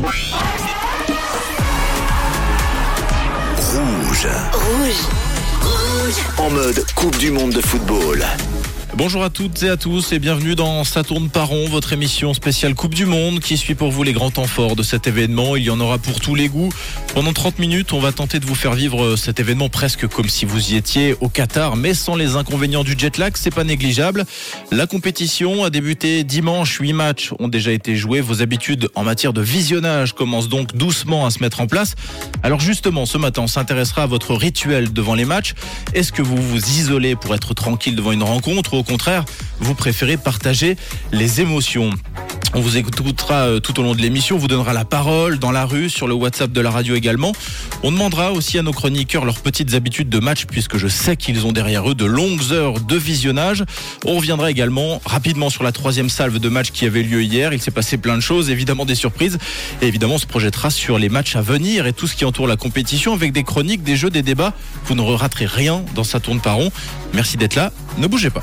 Rouge. Rouge. En mode Coupe du Monde de football. Bonjour à toutes et à tous et bienvenue dans Ça tourne par rond, votre émission spéciale Coupe du Monde qui suit pour vous les grands temps forts de cet événement. Il y en aura pour tous les goûts. Pendant 30 minutes, on va tenter de vous faire vivre cet événement presque comme si vous y étiez au Qatar, mais sans les inconvénients du jet lag, c'est pas négligeable. La compétition a débuté dimanche, 8 matchs ont déjà été joués. Vos habitudes en matière de visionnage commencent donc doucement à se mettre en place. Alors justement, ce matin, on s'intéressera à votre rituel devant les matchs. Est-ce que vous vous isolez pour être tranquille devant une rencontre contraire, vous préférez partager les émotions. On vous écoutera euh, tout au long de l'émission, on vous donnera la parole dans la rue, sur le WhatsApp de la radio également. On demandera aussi à nos chroniqueurs leurs petites habitudes de match puisque je sais qu'ils ont derrière eux de longues heures de visionnage. On reviendra également rapidement sur la troisième salve de match qui avait lieu hier. Il s'est passé plein de choses, évidemment des surprises. Et évidemment, on se projettera sur les matchs à venir et tout ce qui entoure la compétition avec des chroniques, des jeux, des débats. Vous ne raterez rien dans Ça tourne par rond. Merci d'être là. Ne bougez pas.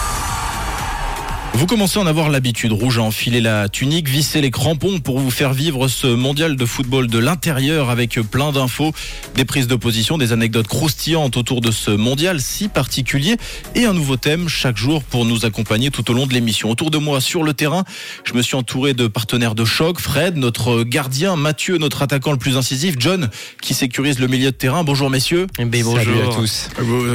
Vous commencez à en avoir l'habitude, rouge, à enfiler la tunique, visser les crampons pour vous faire vivre ce mondial de football de l'intérieur avec plein d'infos, des prises de position, des anecdotes croustillantes autour de ce mondial si particulier et un nouveau thème chaque jour pour nous accompagner tout au long de l'émission. Autour de moi sur le terrain, je me suis entouré de partenaires de choc, Fred, notre gardien, Mathieu, notre attaquant le plus incisif, John, qui sécurise le milieu de terrain. Bonjour messieurs. Eh ben, bonjour. Salut à tous.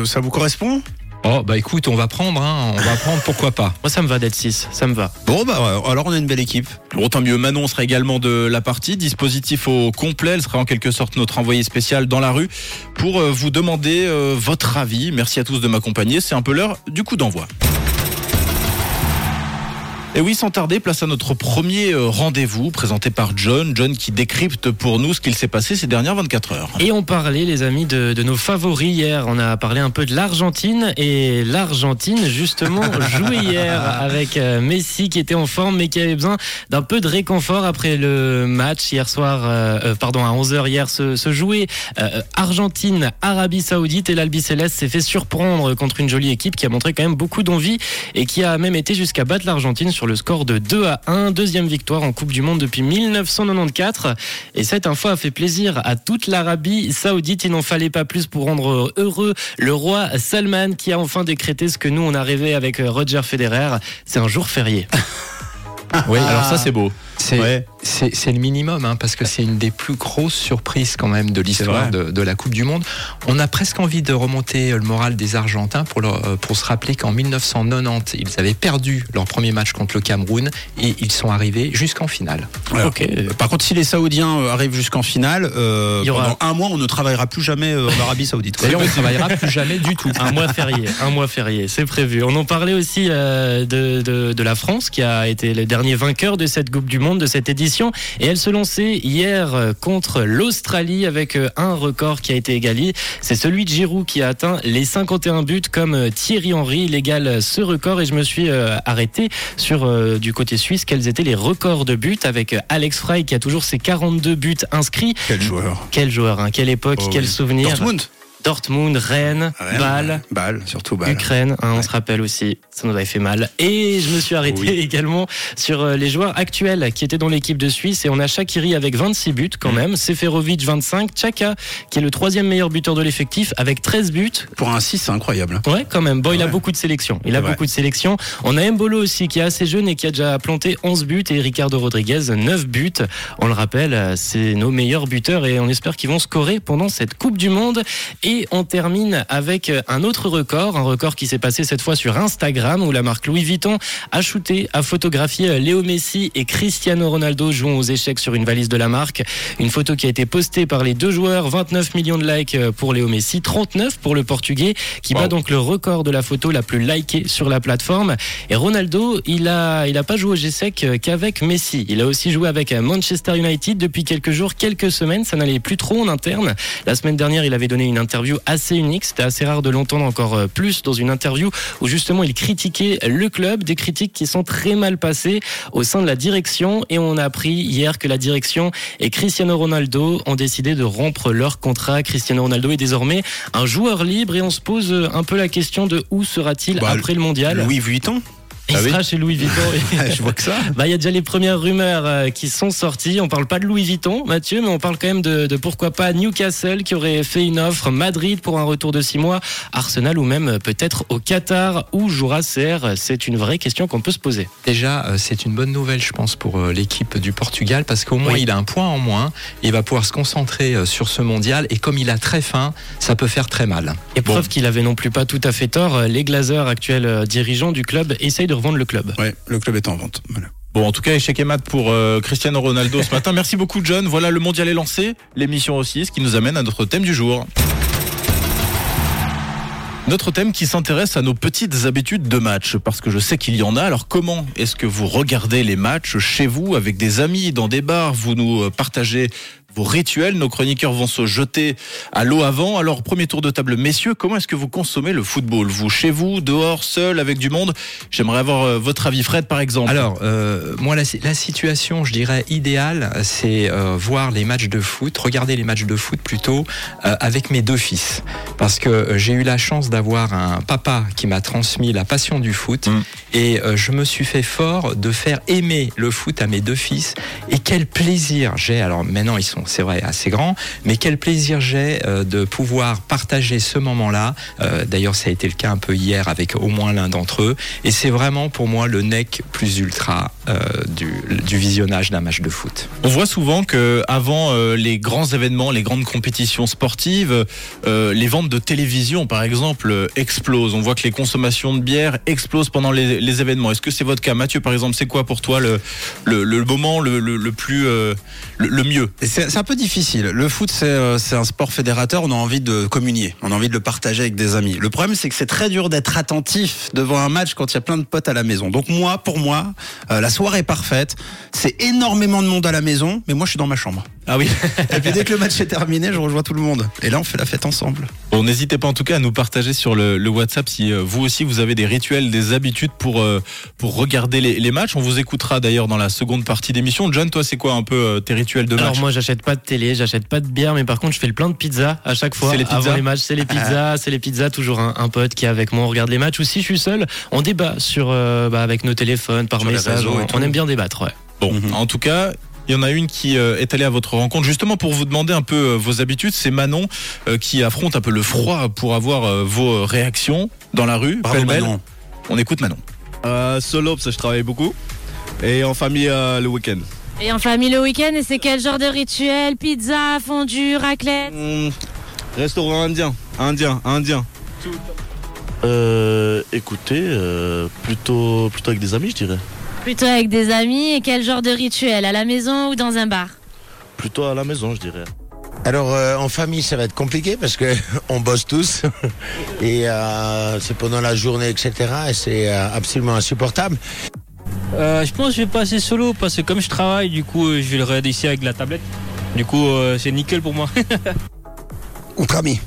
Ça vous correspond? Oh bah écoute, on va prendre, hein, on va prendre, pourquoi pas. Moi ça me va d'être 6, ça me va. Bon bah alors on a une belle équipe. Bon tant mieux, Manon sera également de la partie, dispositif au complet, elle sera en quelque sorte notre envoyé spécial dans la rue pour euh, vous demander euh, votre avis. Merci à tous de m'accompagner, c'est un peu l'heure du coup d'envoi. Et oui, sans tarder, place à notre premier euh, rendez-vous présenté par John. John qui décrypte pour nous ce qu'il s'est passé ces dernières 24 heures. Et on parlait, les amis, de, de nos favoris hier. On a parlé un peu de l'Argentine et l'Argentine, justement, jouait hier avec euh, Messi qui était en forme mais qui avait besoin d'un peu de réconfort après le match hier soir, euh, pardon, à 11h hier, se, se jouait Argentine, Arabie Saoudite et l'Albi Céleste s'est fait surprendre contre une jolie équipe qui a montré quand même beaucoup d'envie et qui a même été jusqu'à battre l'Argentine sur le score de 2 à 1. Deuxième victoire en Coupe du Monde depuis 1994. Et cette info a fait plaisir à toute l'Arabie Saoudite. Il n'en fallait pas plus pour rendre heureux le roi Salman qui a enfin décrété ce que nous on a rêvé avec Roger Federer. C'est un jour férié. oui, alors ça c'est beau. C'est le minimum, hein, parce que c'est une des plus grosses surprises quand même de l'histoire de, de, la Coupe du Monde. On a presque envie de remonter le moral des Argentins pour, leur, pour se rappeler qu'en 1990, ils avaient perdu leur premier match contre le Cameroun et ils sont arrivés jusqu'en finale. Par contre, si les Saoudiens euh, arrivent jusqu'en finale, euh, pendant un mois, on ne travaillera plus jamais euh, en Arabie Saoudite. D'ailleurs, on ne travaillera plus jamais du tout. Un mois férié, un mois férié, c'est prévu. On en parlait aussi de, de, de la France, qui a été le dernier vainqueur de cette Coupe du Monde, de cette édition. Et elle se lançait hier contre l'Australie avec un record qui a été égalé. C'est celui de Giroud qui a atteint les 51 buts comme Thierry Henry. Il égale ce record et je me suis arrêté sur du côté suisse quels étaient les records de buts avec Alex Frey qui a toujours ses 42 buts inscrits. Quel joueur. Quel joueur, hein. quelle époque, Oh quel oui. souvenir. Dortmund. Dortmund, Rennes, Rennes, Bâle. Bâle, surtout Bâle. Ukraine, hein, on Ouais. se rappelle aussi, ça nous avait fait mal. Et je me suis arrêté Oui. également sur euh, les joueurs actuels qui étaient dans l'équipe de Suisse. Et on a Shakiri avec 26 buts quand Mm. même, Seferovic 25, Chaka qui est le troisième meilleur buteur de l'effectif avec 13 buts. Pour un 6, c'est incroyable. Ouais, quand même. Bon, il a beaucoup de sélections. Il a beaucoup de sélections. On a Mbolo aussi qui est assez jeune et qui a déjà planté 11 buts et Ricardo Rodriguez 9 buts. On le rappelle, euh, c'est nos meilleurs buteurs et on espère qu'ils vont scorer pendant cette Coupe du Monde. Et on termine avec euh, un autre record, un record qui s'est passé cette fois sur Instagram où la marque Louis Vuitton a shooté, a photographié euh, Léo Messi et Cristiano Ronaldo jouant aux échecs sur une valise de la marque. Une photo qui a été postée par les deux joueurs, 29 millions de likes euh, pour Léo Messi, 39 pour le Portugais qui bat donc le record de la photo la plus likée sur la plateforme. Et Ronaldo, il a, il a pas joué au G-Sec euh, qu'avec Messi. Il a aussi joué avec Manchester United depuis quelques jours, quelques semaines. Ça n'allait plus trop en interne. La semaine dernière, il avait donné une interview assez unique. C'était assez rare de l'entendre encore euh, plus dans une interview où justement il critiquait le club, des critiques qui sont très mal passées au sein de la direction. Et on a appris hier que la direction et Cristiano Ronaldo ont décidé de rompre leur contrat. Cristiano Ronaldo est désormais un joueur libre et on se pose un peu la question de où sera-t-il Bah, après le mondial. Louis Vuitton Il Ah oui sera chez Louis Vuitton. Je vois que ça. Bah, il y a déjà les premières rumeurs euh, qui sont sorties. On parle pas de Louis Vuitton, Mathieu, mais on parle quand même de, de pourquoi pas Newcastle qui aurait fait une offre, Madrid pour un retour de six mois, Arsenal ou même euh, peut-être au Qatar où jouera CR. C'est une vraie question qu'on peut se poser. Déjà, euh, c'est une bonne nouvelle, je pense, pour l'équipe du Portugal, parce qu'au moins, Oui. il a un point en moins. Il va pouvoir se concentrer sur ce mondial. Et comme il a très faim, ça peut faire très mal. Et preuve qu'il avait non plus pas tout à fait tort, les Glazers, actuels dirigeants du club, essayent de revendre le club. Ouais, le club est en vente. Voilà. Bon, en tout cas, échec et mat pour euh, Cristiano Ronaldo ce matin. Merci beaucoup, John. Voilà, le mondial est lancé, l'émission aussi, ce qui nous amène à notre thème du jour. Notre thème qui s'intéresse à nos petites habitudes de match, parce que je sais qu'il y en a. Alors comment est-ce que vous regardez les matchs chez vous, avec des amis, dans des bars? Vous nous euh, partagez vos rituels. Nos chroniqueurs vont se jeter à l'eau avant. Alors, premier tour de table, messieurs, comment est-ce que vous consommez le football? Vous, chez vous, dehors, seul, avec du monde? J'aimerais avoir euh, votre avis, Fred, par exemple. Alors, euh, moi, la, la situation, je dirais, idéale, c'est euh, voir les matchs de foot, regarder les matchs de foot plutôt euh, avec mes deux fils. Parce que euh, j'ai eu la chance d'avoir un papa qui m'a transmis la passion du foot. Mm. Et euh, je me suis fait fort de faire aimer le foot à mes deux fils. Et quel plaisir j'ai, alors maintenant ils sont, c'est vrai, assez grands, mais quel plaisir j'ai euh, de pouvoir partager ce moment-là. Euh, D'ailleurs, ça a été le cas un peu hier avec au moins l'un d'entre eux. Et c'est vraiment pour moi le nec plus ultra euh, du, du visionnage d'un match de foot. On voit souvent que avant les grands événements, les grandes compétitions sportives, les ventes de télévision, par exemple, explosent. On voit que les consommations de bière explosent pendant les, les événements. Est-ce que c'est votre cas, Mathieu Par exemple, c'est quoi pour toi le, le, le moment le, plus euh, le, mieux? C'est c'est un peu difficile. Le foot, c'est euh, c'est un sport fédérateur. On a envie de communier. On a envie de le partager avec des amis. Le problème, c'est que c'est très dur d'être attentif devant un match quand il y a plein de potes à la maison. Donc moi, pour moi, euh, la soirée est parfaite. C'est énormément de monde à la maison, mais moi, je suis dans ma chambre. Ah oui. Et puis dès que le match est terminé, je rejoins tout le monde. Et là, on fait la fête ensemble. Bon, n'hésitez pas en tout cas à nous partager sur le, le WhatsApp si euh, vous aussi vous avez des rituels, des habitudes pour euh, pour regarder les, les matchs. On vous écoutera d'ailleurs dans la seconde partie d'émission. John, toi, c'est quoi un peu euh, tes rituels de match? Alors moi j'achète pas de télé, j'achète pas de bière, mais par contre je fais le plein de pizzas à chaque fois. C'est les pizzas Avant les matchs, c'est les pizzas, c'est les pizzas. Toujours un, un pote qui est avec moi, on regarde les matchs. Ou si je suis seul, on débat sur euh, bah, avec nos téléphones, par Sur les message. On, tout. on aime bien débattre. Ouais. Bon, Mhm. en tout cas. Il y en a une qui euh, est allée à votre rencontre justement pour vous demander un peu euh, vos habitudes. C'est Manon euh, qui affronte un peu le froid pour avoir vos réactions dans la rue. Bravo. Manon. On écoute Manon. Euh, solo parce que je travaille beaucoup. Et en famille euh, le week-end. Et en famille le week-end, et c'est quel genre de rituel? Pizza, fondue, raclette? Hmm, restaurant indien. Indien, indien. Euh, écoutez, euh, plutôt, plutôt avec des amis, je dirais. Plutôt avec des amis, et quel genre de rituel À la maison ou dans un bar Plutôt à la maison, je dirais. Alors euh, en famille ça va être compliqué parce que on bosse tous et euh, c'est pendant la journée etc et c'est euh, absolument insupportable. Euh, je pense que je vais passer solo parce que comme je travaille, du coup, je vais le regarder ici avec la tablette. Du coup, euh, c'est nickel pour moi. Entre amis.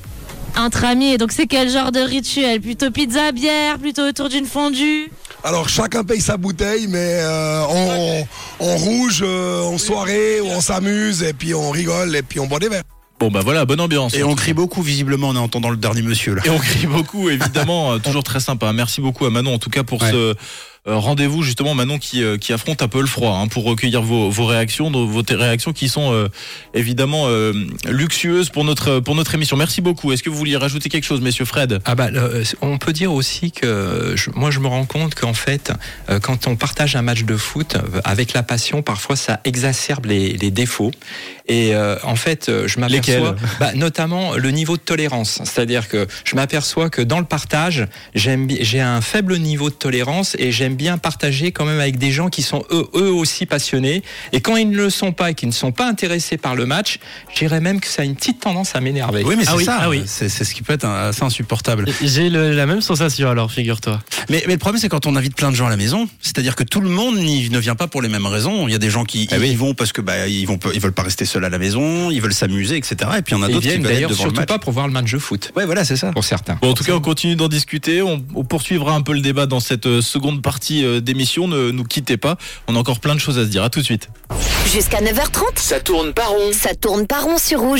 Entre amis, et donc c'est quel genre de rituel? Plutôt pizza, bière, plutôt autour d'une fondue? Alors chacun paye sa bouteille, mais euh, on, on rouge euh, en soirée, où on s'amuse, et puis on rigole, et puis on boit des verres. Bon bah voilà, bonne ambiance. Et on crie beaucoup, visiblement, en entendant le dernier monsieur là. Et on crie beaucoup, évidemment, euh, toujours très sympa. Merci beaucoup à Manon, en tout cas pour Ouais. ce rendez-vous justement Manon qui, euh, qui affronte un peu le froid hein, pour recueillir vos, vos réactions, vos réactions qui sont euh, évidemment euh, luxueuses pour notre pour notre émission. Merci beaucoup. Est-ce que vous vouliez rajouter quelque chose, messieurs Fred? Ah bah, on peut dire aussi que je- moi je me rends compte qu'en fait, euh, quand on partage un match de foot euh, avec la passion, parfois ça exacerbe les, les défauts. Et euh, en fait, euh, je m'aperçois, bah, notamment le niveau de tolérance. C'est-à-dire que je m'aperçois que dans le partage, j'ai un faible niveau de tolérance et j'aime bien partager quand même avec des gens qui sont eux, eux aussi passionnés. Et quand ils ne le sont pas et qui ne sont pas intéressés par le match, je dirais même que ça a une petite tendance à m'énerver. Oui, mais c'est Ah oui, ça. ah oui. C'est c'est ce qui peut être assez insupportable. J'ai le- la même sensation alors, figure-toi. Mais, mais le problème, c'est quand on invite plein de gens à la maison, c'est-à-dire que tout le monde n'y- ne vient pas pour les mêmes raisons. Il y a des gens qui Ah oui. y vont parce que bah ils vont ils veulent pas rester seuls à la maison, ils veulent s'amuser, etc. Et puis il y en a d'autres qui viennent d'ailleurs surtout pas pour voir le match de foot. Ouais, voilà, c'est ça. Pour certains. Bon, en tout cas, on continue d'en discuter. On, on poursuivra un peu le débat dans cette euh, seconde partie euh, d'émission. Ne nous quittez pas. On a encore plein de choses à se dire. À tout de suite. Jusqu'à 9h30, Ça tourne pas rond. ça tourne pas rond sur rouge.